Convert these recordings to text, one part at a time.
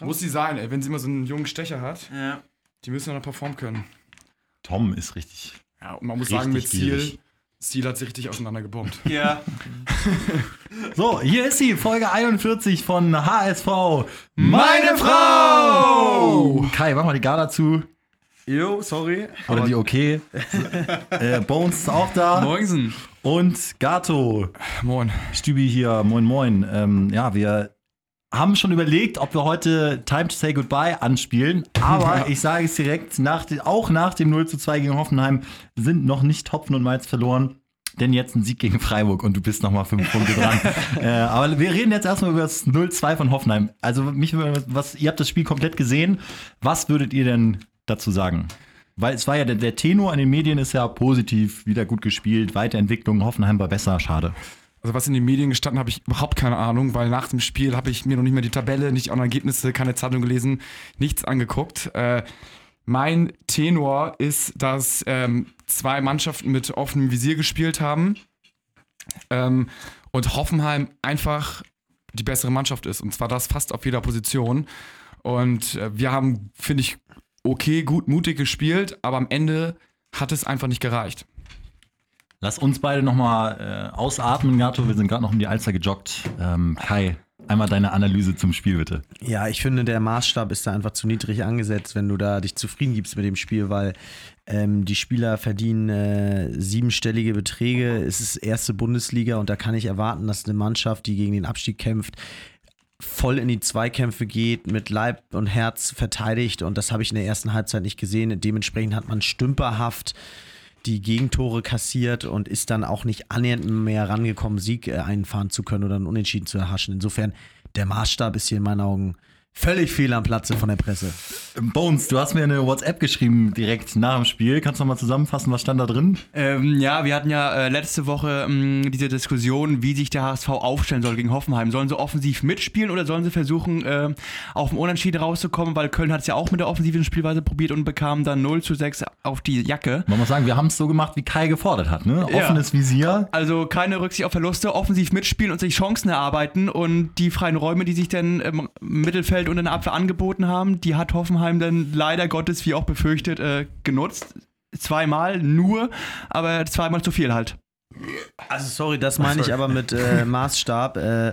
Muss sie sein, ey. Wenn sie immer so einen jungen Stecher hat, Ja. die müssen dann performen können. Tom ist richtig. Ja, und man muss sagen, mit Ziel. Ziel hat sich richtig auseinandergebombt. Ja. So, hier ist sie, Folge 41 von HSV. Meine Frau! Kai, mach mal die Gala zu. Jo, sorry. Oder die okay. äh, Bones ist auch da. Moinsen. Und Gato. Moin. Stübi hier, moin moin. Ähm, ja, wir haben schon überlegt, ob wir heute Time to Say Goodbye anspielen. Aber Ja. ich sage es direkt, nach, auch nach dem 0 zu 2 gegen Hoffenheim sind noch nicht Hopfen und Malz verloren. Denn jetzt ein Sieg gegen Freiburg und du bist nochmal fünf Punkte dran. äh, aber wir reden jetzt erstmal über das 0-2 von Hoffenheim. Also, mich, was, ihr habt das Spiel komplett gesehen. Was würdet ihr denn dazu sagen? Weil es war ja der, der Tenor in den Medien ist ja positiv, wieder gut gespielt, Weiterentwicklung, Hoffenheim war besser, schade. Also was in den Medien gestanden, habe ich überhaupt keine Ahnung, weil nach dem Spiel habe ich mir noch nicht mehr die Tabelle, nicht noch Ergebnisse, keine Zeitung gelesen, nichts angeguckt. Äh, mein Tenor ist, dass ähm, zwei Mannschaften mit offenem Visier gespielt haben ähm, und Hoffenheim einfach die bessere Mannschaft ist. Und zwar das fast auf jeder Position. Und äh, wir haben, finde ich, okay, gut, mutig gespielt, aber am Ende hat es einfach nicht gereicht. Lass uns beide nochmal äh, ausatmen, Gato. Wir sind gerade noch um die Alster gejoggt. Ähm, Kai, einmal deine Analyse zum Spiel, bitte. Ja, ich finde, der Maßstab ist da einfach zu niedrig angesetzt, wenn du da dich zufrieden gibst mit dem Spiel, weil ähm, die Spieler verdienen äh, siebenstellige Beträge. Es ist erste Bundesliga und da kann ich erwarten, dass eine Mannschaft, die gegen den Abstieg kämpft, voll in die Zweikämpfe geht, mit Leib und Herz verteidigt und das habe ich in der ersten Halbzeit nicht gesehen. Dementsprechend hat man stümperhaft die Gegentore kassiert und ist dann auch nicht annähernd mehr rangekommen, Sieg äh, einfahren zu können oder einen Unentschieden zu erhaschen. Insofern, der Maßstab ist hier in meinen Augen völlig fehl am Platze von der Presse. Bones, du hast mir eine WhatsApp geschrieben direkt nach dem Spiel. Kannst du nochmal zusammenfassen, was stand da drin? Ähm, ja, wir hatten ja äh, letzte Woche ähm, diese Diskussion, wie sich der HSV aufstellen soll gegen Hoffenheim. Sollen sie offensiv mitspielen oder sollen sie versuchen, äh, auf dem Unentschieden rauszukommen? Weil Köln hat es ja auch mit der offensiven Spielweise probiert und bekam dann 0 zu 6 auf die Jacke. Man muss sagen, wir haben es so gemacht, wie Kai gefordert hat. Ne? Ja. Offenes Visier. Also keine Rücksicht auf Verluste, offensiv mitspielen und sich Chancen erarbeiten und die freien Räume, die sich dann im Mittelfeld und in der Abwehr angeboten haben, die hat Hoffenheim dann leider Gottes, wie auch befürchtet, äh, genutzt. Zweimal nur, aber zweimal zu viel halt. Also sorry, das meine ich aber mit äh, Maßstab. Äh,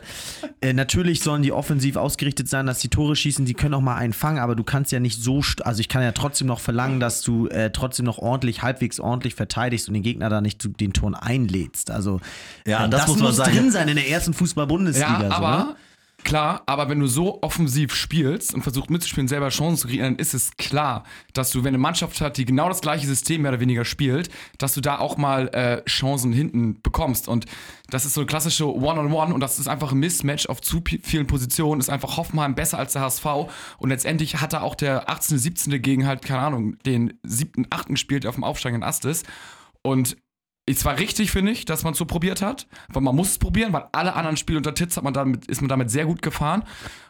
äh, natürlich sollen die offensiv ausgerichtet sein, dass die Tore schießen, die können auch mal einen fangen, aber du kannst ja nicht so, also ich kann ja trotzdem noch verlangen, dass du äh, trotzdem noch ordentlich, halbwegs ordentlich verteidigst und den Gegner da nicht zu den Toren einlädst. Also Ja, äh, das muss man sagen. drin sein in der ersten Fußball-Bundesliga. Ja, so, aber ne? Klar, aber wenn du so offensiv spielst und versuchst mitzuspielen, selber Chancen zu kriegen, dann ist es klar, dass du, wenn eine Mannschaft hat, die genau das gleiche System mehr oder weniger spielt, dass du da auch mal äh, Chancen hinten bekommst. Und das ist so eine klassische One-on-One und das ist einfach ein Mismatch auf zu vielen Positionen. Ist einfach Hoffenheim besser als der HSV und letztendlich hat da auch der 18., 17. gegen halt, keine Ahnung, den 7., 8. gespielt, der auf dem aufsteigenden Ast ist. Und es war richtig, finde ich, dass man so probiert hat, weil man muss es probieren, weil alle anderen Spiele unter Titz hat man damit, ist man damit sehr gut gefahren.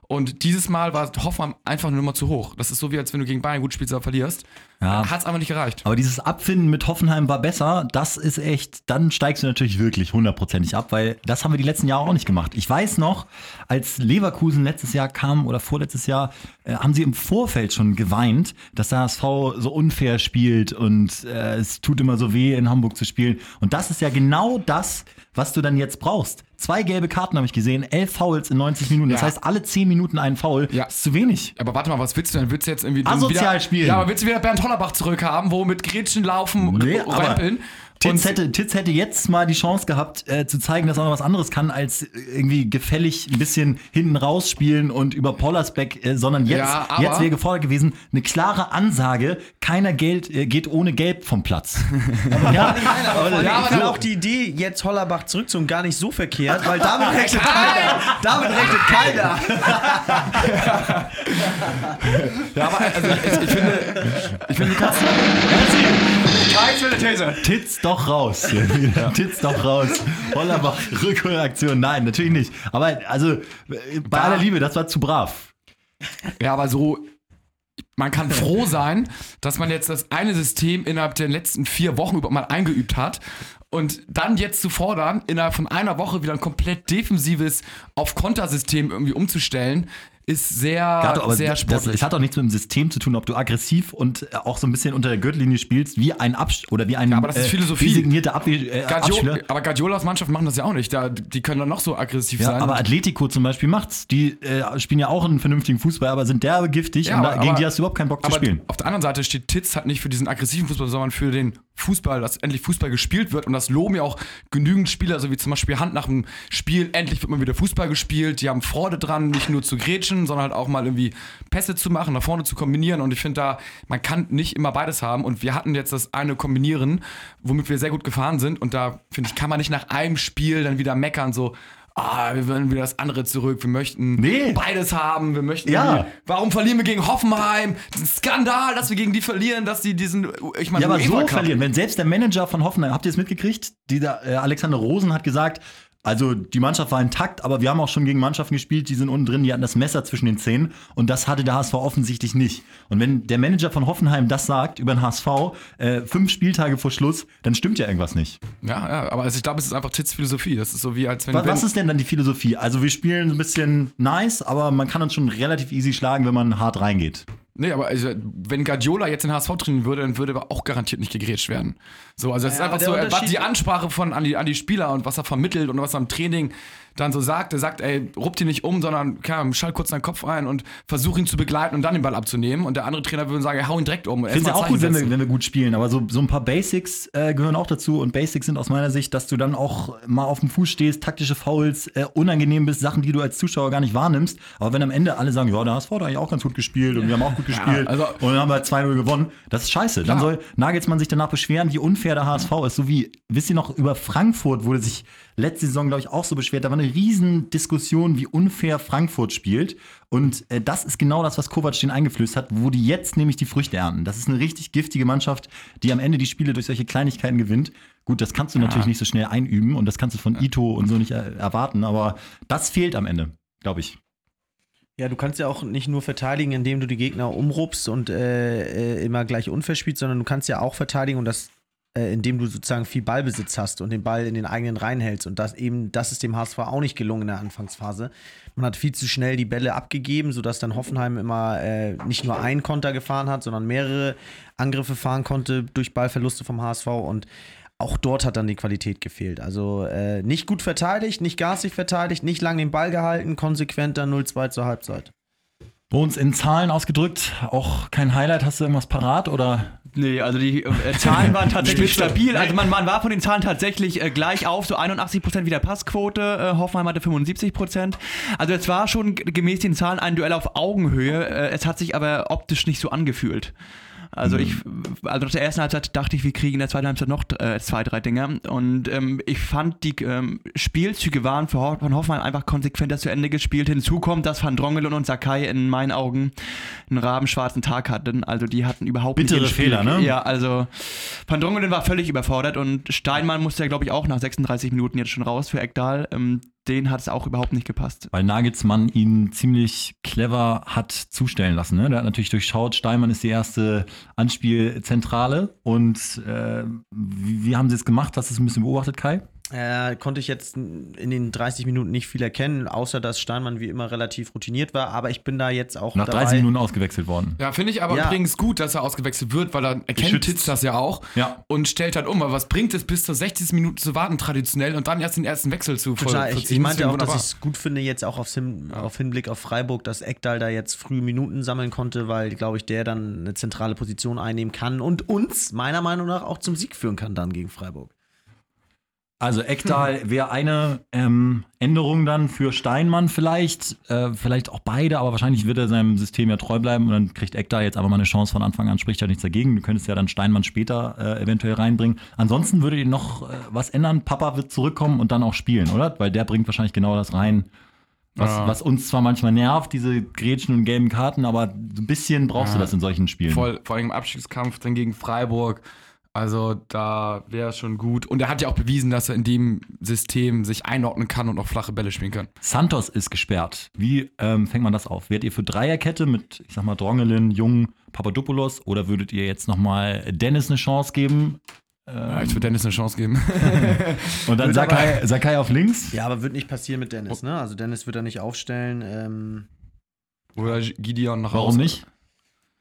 Und dieses Mal war Hoffmann einfach eine Nummer zu hoch. Das ist so wie als wenn du gegen Bayern gut spielst, aber verlierst. Ja. Hat es einfach nicht gereicht. Aber dieses Abfinden mit Hoffenheim war besser. Das ist echt, dann steigst du natürlich wirklich hundertprozentig ab, weil das haben wir die letzten Jahre auch nicht gemacht. Ich weiß noch, als Leverkusen letztes Jahr kam oder vorletztes Jahr, äh, haben sie im Vorfeld schon geweint, dass der HSV so unfair spielt und äh, es tut immer so weh, in Hamburg zu spielen. Und das ist ja genau das, was du dann jetzt brauchst. Zwei gelbe Karten habe ich gesehen, elf Fouls in 90 Minuten. Das Ja. heißt, alle 10 Minuten einen Foul. Ja. ist zu wenig. Aber warte mal, was willst du denn? Willst du jetzt irgendwie Asozial wieder, spielen. Ja, aber willst du wieder Bernd Hollerbach zurückhaben, wo mit Gretchen laufen und Nee, aber rempeln? Titz hätte, Titz hätte jetzt mal die Chance gehabt, äh, zu zeigen, dass er noch was anderes kann, als irgendwie gefällig ein bisschen hinten rausspielen und über Pollersbeck, äh, sondern jetzt, Ja, aber- jetzt wäre gefordert gewesen, eine klare Ansage, keiner Geld, äh, geht ohne Gelb vom Platz. ja, Ja, aber Ja, aber so- auch die Idee, jetzt Hollerbach zurückzuholen, gar nicht so verkehrt, weil damit rechnet keiner. Damit rechnet keiner. Ja, aber also ich, ich finde, ich finde, du kannst. Keins für eine These. Titz doch raus. Titz doch raus. Hollerbach, Rückholaktion, nein, natürlich nicht. Aber also, bei Da- aller Liebe, das war zu brav. Ja, aber so, man kann froh sein, dass man jetzt das eine System innerhalb der letzten vier Wochen überhaupt mal eingeübt hat. Und dann jetzt zu fordern, innerhalb von einer Woche wieder ein komplett defensives auf Kontersystem irgendwie umzustellen, ist sehr, aber sehr das, sportlich. es hat auch nichts mit dem System zu tun, ob du aggressiv und äh, auch so ein bisschen unter der Gürtellinie spielst, wie ein Abs oder wie ein aber das ist Philosophie. designierter Abwehr, äh, Abspieler. aber Guardiolas Mannschaft machen das ja auch nicht. Da, die können dann noch so aggressiv Ja, sein. aber Atletico zum Beispiel macht's. Die äh, spielen ja auch einen vernünftigen Fußball, aber sind derbe giftig Ja, und da, aber- gegen die hast du überhaupt keinen Bock zu spielen. auf der anderen Seite steht Titz halt nicht für diesen aggressiven Fußball, sondern für den Fußball, dass endlich Fußball gespielt wird. Und das loben ja auch genügend Spieler, so wie zum Beispiel Hand nach dem Spiel. Endlich wird mal wieder Fußball gespielt. Die haben Freude dran, nicht nur zu grätschen, sondern halt auch mal irgendwie Pässe zu machen, nach vorne zu kombinieren. Und ich finde da, man kann nicht immer beides haben. Und wir hatten jetzt das eine Kombinieren, womit wir sehr gut gefahren sind. Und da, finde ich, kann man nicht nach einem Spiel dann wieder meckern, so. Ah, wir wollen wieder das andere zurück. Wir möchten Nee. beides haben. Wir möchten. Ja. Warum verlieren wir gegen Hoffenheim? Das ist ein Skandal, dass wir gegen die verlieren, dass die diesen, ich meine, Ja, aber so verlieren. Wenn selbst der Manager von Hoffenheim, habt ihr es mitgekriegt? Dieser äh, Alexander Rosen hat gesagt, also die Mannschaft war intakt, aber wir haben auch schon gegen Mannschaften gespielt, die sind unten drin, die hatten das Messer zwischen den Zähnen und das hatte der HSV offensichtlich nicht. Und wenn der Manager von Hoffenheim das sagt über den HSV, äh, fünf Spieltage vor Schluss, dann stimmt ja irgendwas nicht. Ja, ja, aber also ich glaube, es ist einfach Tits Philosophie. Das ist so wie als wenn. Was, was ist denn dann die Philosophie? Also wir spielen ein bisschen nice, aber man kann uns schon relativ easy schlagen, wenn man hart reingeht. Nee, aber also, wenn Guardiola jetzt den HSV trainieren würde, dann würde aber auch garantiert nicht gegrätscht werden. So, also es ist Ja, einfach aber so, er- was die Ansprache von an die, an die Spieler und was er vermittelt und was er im Training dann so sagt, er sagt, ey, ruppt ihn nicht um, sondern kann, schall kurz deinen Kopf ein und versuch ihn zu begleiten und dann den Ball abzunehmen. Und der andere Trainer würde sagen, ey, hau ihn direkt um. Ich finde es ja mal auch gut, wenn wir, wenn wir gut spielen, aber so, so ein paar Basics äh, gehören auch dazu und Basics sind aus meiner Sicht, dass du dann auch mal auf dem Fuß stehst, taktische Fouls, äh, unangenehm bist, Sachen, die du als Zuschauer gar nicht wahrnimmst. Aber wenn am Ende alle sagen, ja, der HSV hat eigentlich auch ganz gut gespielt und wir haben auch gut gespielt also- und dann haben wir 2-0 gewonnen, das ist scheiße. Dann Klar. soll Nagelsmann sich danach beschweren, wie unfair der HSV ist. So wie, wisst ihr noch, über Frankfurt wurde sich letzte Saison, glaube ich, auch so beschwert. Da war eine riesen Diskussion, wie unfair Frankfurt spielt. Und äh, das ist genau das, was Kovac den eingeflößt hat, wo die jetzt nämlich die Früchte ernten. Das ist eine richtig giftige Mannschaft, die am Ende die Spiele durch solche Kleinigkeiten gewinnt. Gut, das kannst du natürlich nicht so schnell einüben und das kannst du von Ito und so nicht äh, erwarten, aber das fehlt am Ende, glaube ich. Ja, du kannst ja auch nicht nur verteidigen, indem du die Gegner umrupst und äh, äh, immer gleich unfair spielst, sondern du kannst ja auch verteidigen und das, äh, indem du sozusagen viel Ballbesitz hast und den Ball in den eigenen Reihen hältst. Und das eben, das ist dem HSV auch nicht gelungen in der Anfangsphase. Man hat viel zu schnell die Bälle abgegeben, sodass dann Hoffenheim immer äh, nicht nur einen Konter gefahren hat, sondern mehrere Angriffe fahren konnte durch Ballverluste vom HSV und auch dort hat dann die Qualität gefehlt. Also äh, nicht gut verteidigt, nicht garstig verteidigt, nicht lang den Ball gehalten, konsequent dann 0-2 zur Halbzeit. Bei uns in Zahlen ausgedrückt, auch kein Highlight, hast du irgendwas parat oder? Nee, also die äh, Zahlen waren tatsächlich stabil. Also man, man war von den Zahlen tatsächlich äh, gleich auf, so 81% wieder Passquote, äh, Hoffenheim hatte 75%. Also es war schon gemäß den Zahlen ein Duell auf Augenhöhe, äh, es hat sich aber optisch nicht so angefühlt. Also ich, also nach der ersten Halbzeit dachte ich, wir kriegen in der zweiten Halbzeit noch äh, zwei, drei Dinger. Und ähm, ich fand, die ähm, Spielzüge waren für Ho von Hoffenheim einfach konsequenter zu Ende gespielt. Hinzu kommt, dass Van Drongelen und Sakai in meinen Augen einen rabenschwarzen Tag hatten. Also die hatten überhaupt Bittere nicht. Fehler, ne? Ja, also Van Drongelen war völlig überfordert und Steinmann musste ja, glaube ich, auch nach 36 Minuten jetzt schon raus für Ekdal. Ähm, den hat es auch überhaupt nicht gepasst. Weil Nagelsmann ihn ziemlich clever hat zustellen lassen. Ne? Der hat natürlich durchschaut, Steinmann ist die erste Anspielzentrale. Und äh, wie, wie haben sie es gemacht? Hast du es ein bisschen beobachtet, Kai? Äh, konnte ich jetzt in den 30 Minuten nicht viel erkennen, außer dass Steinmann wie immer relativ routiniert war. Aber ich bin da jetzt auch Nach dabei. 30 Minuten ausgewechselt worden. Ja, finde ich aber Ja. übrigens gut, dass er ausgewechselt wird, weil er erkennt. Titz das ja auch Ja. und stellt halt um. Weil was bringt es, bis zur 60. Minute zu warten traditionell und dann erst den ersten Wechsel zu voll- Total. Ich, ich vollziehen? meinte auch, dass ich es gut finde, jetzt auch aufs Hin auf Hinblick auf Freiburg, dass Eckdal da jetzt früh Minuten sammeln konnte, weil, glaube ich, der dann eine zentrale Position einnehmen kann und uns meiner Meinung nach auch zum Sieg führen kann dann gegen Freiburg. Also Ekdal wäre eine ähm, Änderung dann für Steinmann vielleicht. Äh, vielleicht auch beide, aber wahrscheinlich wird er seinem System ja treu bleiben und dann kriegt Ekdal jetzt aber mal eine Chance von Anfang an, spricht ja nichts dagegen. Du könntest ja dann Steinmann später äh, eventuell reinbringen. Ansonsten würdet ihr noch äh, was ändern. Papa wird zurückkommen und dann auch spielen, oder? Weil der bringt wahrscheinlich genau das rein, was, Ja. was uns zwar manchmal nervt, diese Grätschen und gelben Karten, aber so ein bisschen brauchst du das in solchen Spielen. Voll, vor allem im Abstiegskampf dann gegen Freiburg. Also da wäre es schon gut. Und er hat ja auch bewiesen, dass er in dem System sich einordnen kann und auch flache Bälle spielen kann. Santos ist gesperrt. Wie ähm, fängt man das auf? Werdet ihr für Dreierkette mit, ich sag mal, Drongelin, Jung, Papadopoulos oder würdet ihr jetzt nochmal Dennis eine Chance geben? Ja, ich würde Dennis eine Chance geben. Und dann Sakai, Sakai auf links? Ja, aber wird nicht passieren mit Dennis, ne? Also Dennis wird er nicht aufstellen. Ähm, Oder Gideon nach Warum Hause. nicht?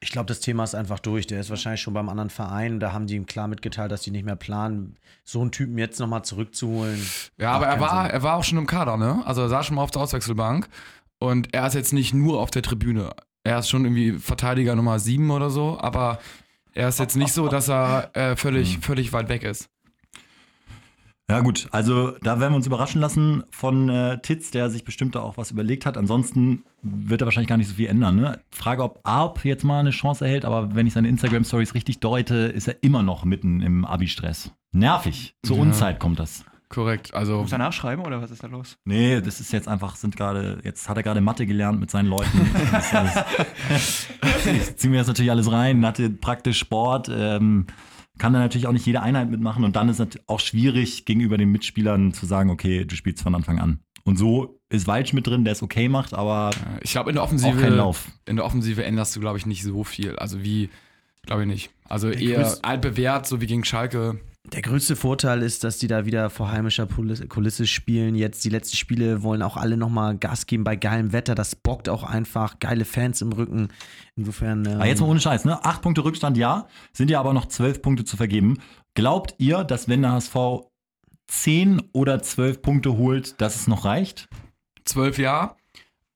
Ich glaube, das Thema ist einfach durch. Der ist wahrscheinlich schon beim anderen Verein. Da haben die ihm klar mitgeteilt, dass die nicht mehr planen, so einen Typen jetzt nochmal zurückzuholen. Ja, aber er war, Sinn. er war auch schon im Kader, ne? Also er saß schon mal auf der Auswechselbank. Und er ist jetzt nicht nur auf der Tribüne. Er ist schon irgendwie Verteidiger Nummer 7 oder so, aber er ist jetzt nicht so, dass er äh, völlig, völlig weit weg ist. Ja, gut, also da werden wir uns überraschen lassen von äh, Titz, der sich bestimmt da auch was überlegt hat. Ansonsten wird er wahrscheinlich gar nicht so viel ändern. Ne? Frage, ob Arp jetzt mal eine Chance erhält, aber wenn ich seine Instagram-Stories richtig deute, ist er immer noch mitten im Abi-Stress. Nervig. Zur Ja. Unzeit kommt das. Korrekt. Also Muss er nachschreiben oder was ist da los? Nee, das ist jetzt einfach, sind gerade, jetzt hat er gerade Mathe gelernt mit seinen Leuten. Das ist alles- ich ziehe mir das natürlich alles rein, hatte praktisch Sport, ähm, kann da natürlich auch nicht jede Einheit mitmachen und dann ist es auch schwierig, gegenüber den Mitspielern zu sagen, okay, du spielst von Anfang an. Und so ist Walsch mit drin, der es okay macht, aber ich glaube, in der auch kein Offensive, Lauf. in der Offensive änderst du, glaube ich, nicht so viel. Also wie, glaube ich nicht. Also Der eher altbewährt, so wie gegen Schalke. Der größte Vorteil ist, dass die da wieder vor heimischer Kulisse spielen. Jetzt die letzten Spiele wollen auch alle nochmal Gas geben bei geilem Wetter. Das bockt auch einfach. Geile Fans im Rücken. Insofern. Ähm, Aber jetzt mal ohne Scheiß, ne? Acht Punkte Rückstand, ja, sind ja aber noch zwölf Punkte zu vergeben. Glaubt ihr, dass wenn der HSV zehn oder zwölf Punkte holt, dass es noch reicht? Zwölf Jahre.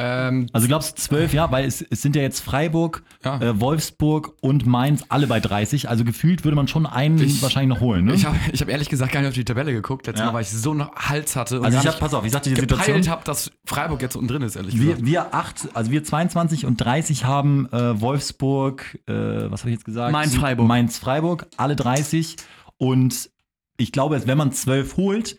Ähm, Also glaubst du zwölf, ja, weil es, es sind ja jetzt Freiburg, Ja. äh, Wolfsburg und Mainz alle bei 30. Also gefühlt würde man schon einen Ich- wahrscheinlich noch holen, ne? ich habe ich hab ehrlich gesagt gar nicht auf die Tabelle geguckt, letztes Ja. Mal, weil ich so einen Hals hatte und also ich hab, pass auf, ich sagte die Situation. gepeilt habe, dass Freiburg jetzt unten drin ist, ehrlich gesagt. Wir, wir acht, also wir 22 und 30 haben äh, Wolfsburg, äh, was habe ich jetzt gesagt? Mainz-Freiburg. Mainz-Freiburg, alle 30. Und ich glaube, wenn man 12 holt,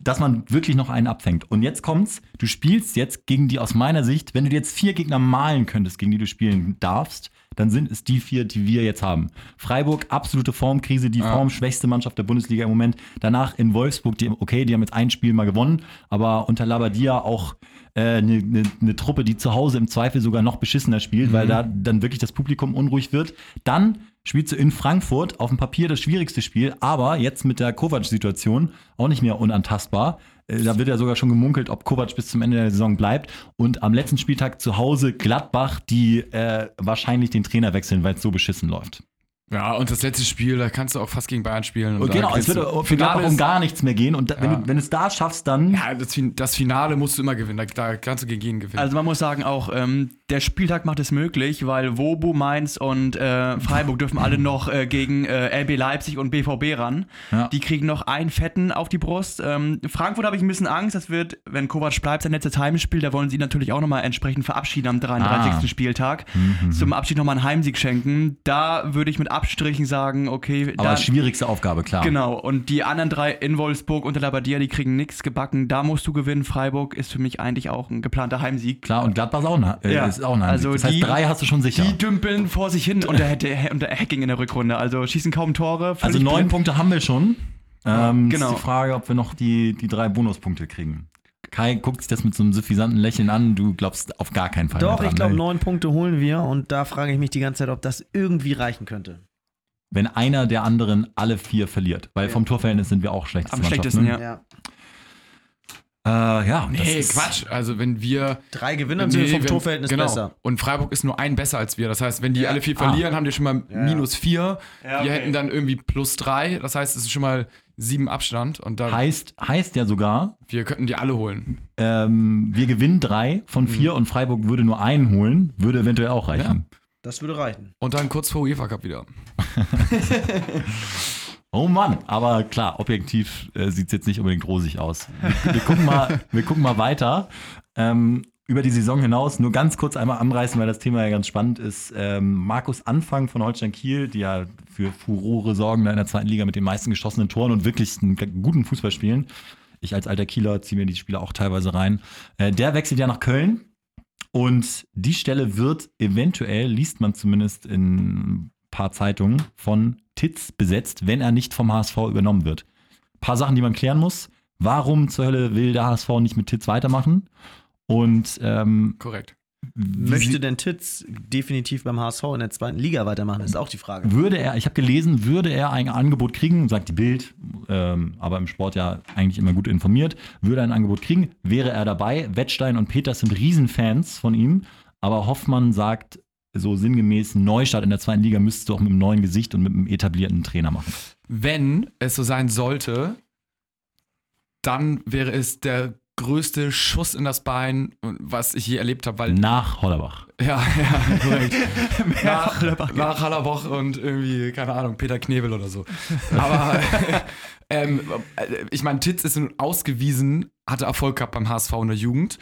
dass man wirklich noch einen abfängt. Und jetzt kommt's, du spielst jetzt gegen die aus meiner Sicht, wenn du dir jetzt vier Gegner malen könntest, gegen die du spielen darfst, dann sind es die vier, die wir jetzt haben. Freiburg, absolute Formkrise, die Ja. formschwächste Mannschaft der Bundesliga im Moment. Danach in Wolfsburg, die, okay, die haben jetzt ein Spiel mal gewonnen, aber unter Labadia auch eine äh, ne, ne, ne Truppe, die zu Hause im Zweifel sogar noch beschissener spielt, weil da dann wirklich das Publikum unruhig wird. Dann spielst du in Frankfurt auf dem Papier das schwierigste Spiel, aber jetzt mit der Kovac-Situation auch nicht mehr unantastbar. Äh, Da wird ja sogar schon gemunkelt, ob Kovac bis zum Ende der Saison bleibt. Und am letzten Spieltag zu Hause Gladbach, die äh, wahrscheinlich den Trainer wechseln, weil es so beschissen läuft. Ja, und das letzte Spiel, da kannst du auch fast gegen Bayern spielen. Und genau, es wird für Gladbach um gar nichts mehr gehen. Und da, wenn, Ja. du, wenn du es da schaffst, dann. Ja, das, das Finale musst du immer gewinnen. Da, da kannst du gegen jeden gewinnen. Also man muss sagen auch, ähm, der Spieltag macht es möglich, weil Wobu, Mainz und äh, Freiburg dürfen alle noch äh, gegen äh, RB Leipzig und BVB ran. Ja. Die kriegen noch einen Fetten auf die Brust. Ähm, Frankfurt habe ich ein bisschen Angst, das wird, wenn Kovac bleibt, sein letztes Heimspiel, da wollen sie natürlich auch nochmal entsprechend verabschieden am 33. Ah. Spieltag. Zum Abschied nochmal einen Heimsieg schenken. Da würde ich mit Abstrichen sagen, okay, aber da, schwierigste Aufgabe, klar. Genau, und die anderen drei in Wolfsburg und der Labadia, die kriegen nichts gebacken. Da musst du gewinnen. Freiburg ist für mich eigentlich auch ein geplanter Heimsieg. Klar, und Gladbach ist auch ein, äh, Ja. ist auch ein Heimsieg. Also Das heißt, die- drei hast du schon sicher. Die dümpeln vor sich hin unter, He- unter Hacking in der Rückrunde. Also schießen kaum Tore. Also neun blind. Punkte haben wir schon. Ähm, genau. Ist die Frage, ob wir noch die, die drei Bonuspunkte kriegen. Kai guckt sich das mit so einem suffisanten Lächeln an. Du glaubst auf gar keinen Fall. Doch, dran, ich glaube, ne? neun Punkte holen wir und da frage ich mich die ganze Zeit, ob das irgendwie reichen könnte. Wenn einer der anderen alle vier verliert. Weil vom Torverhältnis sind wir auch schlechteste Am Mannschaft, schlechtesten, ne? ja. Äh, ja, das nee, ist- Quatsch. Also wenn wir. Drei Gewinnern sind wir vom wenn- Torverhältnis genau. besser. Und Freiburg ist nur ein besser als wir. Das heißt, wenn die alle vier Ah. verlieren, haben die schon mal minus vier. Ja, Wir okay. hätten dann irgendwie plus drei. Das heißt, es ist schon mal sieben Abstand. Und dann, Heißt, heißt ja sogar, wir könnten die alle holen. ähm, wir gewinnen drei von vier und Freiburg würde nur einen holen, würde eventuell auch reichen. Das würde reichen. Und dann kurz vor UEFA Cup wieder. Oh Mann, aber klar, objektiv äh, sieht es jetzt nicht unbedingt rosig aus. Wir, wir, gucken, mal, wir gucken mal weiter. Ähm, über die Saison hinaus nur ganz kurz einmal anreißen, weil das Thema ja ganz spannend ist. Ähm, Markus Anfang von Holstein Kiel, die ja für Furore sorgen in der zweiten Liga mit den meisten geschossenen Toren und wirklich einen guten Fußball spielen. Ich als alter Kieler ziehe mir die Spieler auch teilweise rein. Äh, der wechselt ja nach Köln. Und die Stelle wird eventuell, liest man zumindest in ein paar Zeitungen, von Titz besetzt, wenn er nicht vom HSV übernommen wird. Ein paar Sachen, die man klären muss. Warum zur Hölle will der HSV nicht mit Titz weitermachen? Und ähm, Korrekt. Möchte denn Titz definitiv beim HSV in der zweiten Liga weitermachen, ist auch die Frage. würde er, ich habe gelesen, würde er ein Angebot kriegen, sagt die Bild, ähm, aber im Sport ja eigentlich immer gut informiert, würde er ein Angebot kriegen, wäre er dabei. Wettstein und Peters sind Riesenfans von ihm, aber Hoffmann sagt so sinngemäß, Neustart in der zweiten Liga müsstest du auch mit einem neuen Gesicht und mit einem etablierten Trainer machen. Wenn es so sein sollte, dann wäre es der größte Schuss in das Bein, was ich je erlebt habe, weil Nach Hollerbach. Ja, ja, korrekt. nach, Hollerbach, nach Hallerboch und irgendwie, keine Ahnung, Peter Knebel oder so. Aber ähm, äh, ich meine, Titz ist nun ausgewiesen, hatte Erfolg gehabt beim HSV in der Jugend.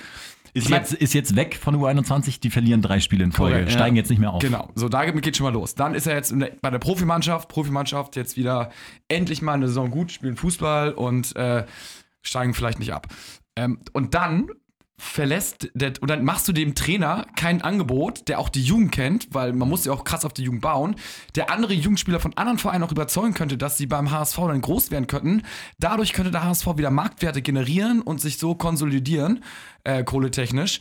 Ist, Ich mein- jetzt, ist jetzt weg von der U21, die verlieren drei Spiele in Folge, Korrekt, steigen ja. jetzt nicht mehr auf. Genau, so damit geht schon mal los. Dann ist er jetzt bei der Profimannschaft, Profimannschaft jetzt wieder endlich mal eine Saison gut, spielen Fußball und äh, steigen vielleicht nicht ab. Ähm, und dann verlässt der, und dann machst du dem Trainer kein Angebot, der auch die Jugend kennt, weil man muss ja auch krass auf die Jugend bauen, der andere Jugendspieler von anderen Vereinen auch überzeugen könnte, dass sie beim HSV dann groß werden könnten. Dadurch könnte der HSV wieder Marktwerte generieren und sich so konsolidieren, äh, kohletechnisch.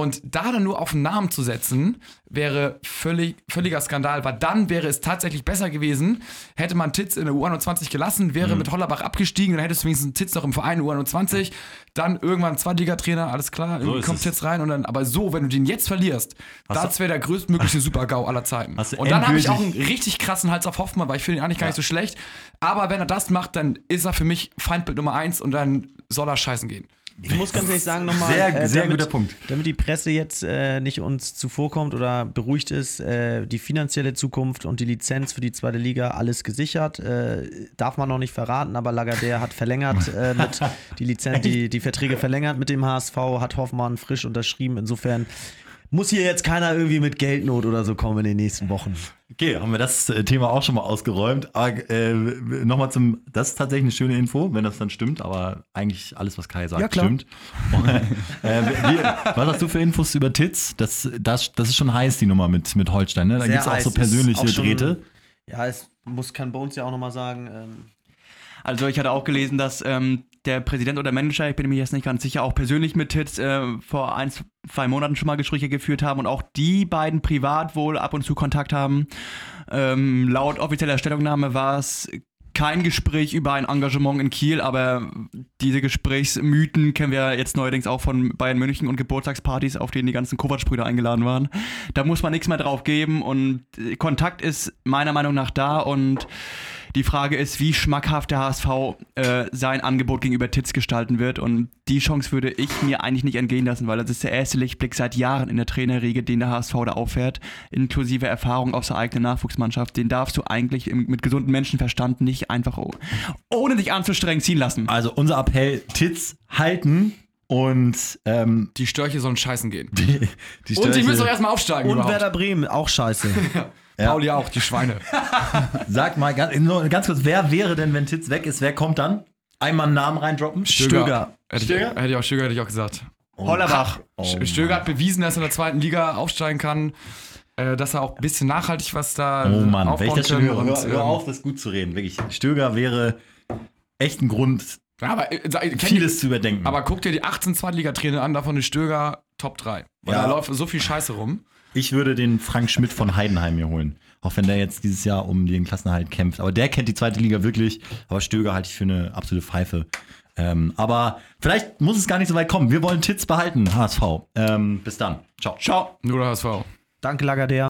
Und da dann nur auf einen Namen zu setzen, wäre völlig, völliger Skandal, weil dann wäre es tatsächlich besser gewesen, hätte man Titz in der U21 gelassen, Mhm. wäre mit Hollerbach abgestiegen, dann hättest du wenigstens Titz noch im Verein U21, dann irgendwann Zweitligatrainer, alles klar, ist kommt es. Titz rein und dann, aber so, wenn du den jetzt verlierst, Hast das wäre der größtmögliche Super-GAU aller Zeiten. Und dann habe ich auch einen richtig krassen Hals auf Hoffmann, weil ich finde ihn eigentlich gar nicht so schlecht, aber wenn er das macht, dann ist er für mich Feindbild Nummer eins und dann soll er scheißen gehen. Ich muss ganz ehrlich sagen, nochmal. Sehr- sehr damit, guter Punkt. Damit die Presse jetzt äh, nicht uns zuvorkommt oder beruhigt ist, äh, die finanzielle Zukunft und die Lizenz für die zweite Liga, alles gesichert. Äh, darf man noch nicht verraten, aber Lagardère hat verlängert äh, mit die Lizenz, die, die Verträge verlängert mit dem HSV, hat Hoffmann frisch unterschrieben. Insofern muss hier jetzt keiner irgendwie mit Geldnot oder so kommen in den nächsten Wochen. Okay, haben wir das äh, Thema auch schon mal ausgeräumt. Aber äh, nochmal zum, das ist tatsächlich eine schöne Info, wenn das dann stimmt, aber eigentlich alles, was Kai sagt, Ja, klar. stimmt. äh, wir, was hast du für Infos über Titz? Das, das, das ist schon heiß, die Nummer mit, mit Holstein, ne? Da gibt es auch heiß. so persönliche auch schon- Drähte. Ja, es muss kann Bones ja auch nochmal sagen. Ähm, Also ich hatte auch gelesen, dass ähm, der Präsident oder Manager, ich bin mir jetzt nicht ganz sicher, auch persönlich mit Titz äh, vor ein, zwei Monaten schon mal Gespräche geführt haben und auch die beiden privat wohl ab und zu Kontakt haben. Ähm, laut offizieller Stellungnahme war es kein Gespräch über ein Engagement in Kiel, aber diese Gesprächsmythen kennen wir jetzt neuerdings auch von Bayern München und Geburtstagspartys, auf denen die ganzen Kovac-Brüder eingeladen waren. Da muss man nichts mehr drauf geben und Kontakt ist meiner Meinung nach da und die Frage ist, wie schmackhaft der HSV äh, sein Angebot gegenüber Titz gestalten wird. Und die Chance würde ich mir eigentlich nicht entgehen lassen, weil das ist der erste Lichtblick seit Jahren in der Trainerriege, den der HSV da auffährt, inklusive Erfahrung aus der eigenen Nachwuchsmannschaft. Den darfst du eigentlich im, mit gesundem Menschenverstand nicht einfach oh, ohne dich anzustrengen ziehen lassen. Also unser Appell, Titz halten und ähm, Die Störche sollen scheißen gehen. die, die Und die Störche- müssen auch erstmal aufsteigen. und überhaupt. Werder Bremen, auch scheiße. Pauli auch, die Schweine. Sag mal ganz, nur ganz kurz, wer wäre denn, wenn Titz weg ist, wer kommt dann? Einmal einen Namen reindroppen? Stöger. Hätte ich, Stöger? hätte ich auch Stöger hätte ich auch gesagt. Hollerbach. Oh, Stöger hat bewiesen, dass er in der zweiten Liga aufsteigen kann, äh, dass er auch ein bisschen nachhaltig was da Oh Mann, wenn ich das schon höre, und, hör, hör ähm, auf, das gut zu reden, wirklich. Stöger wäre echt ein Grund, Ja, aber, äh, vieles die, zu überdenken. aber guck dir die 18 Zweitligatrainer an, davon ist Stöger Top 3. Weil Ja. da läuft so viel Scheiße rum. Ich würde den Frank Schmidt von Heidenheim hier holen. Auch wenn der jetzt dieses Jahr um den Klassenerhalt kämpft. Aber der kennt die zweite Liga wirklich. Aber Stöger halte ich für eine absolute Pfeife. Ähm, aber vielleicht muss es gar nicht so weit kommen. Wir wollen Titz behalten, HSV. Ähm, bis dann. Ciao. Ciao. Nur der HSV. Danke, Lagardère.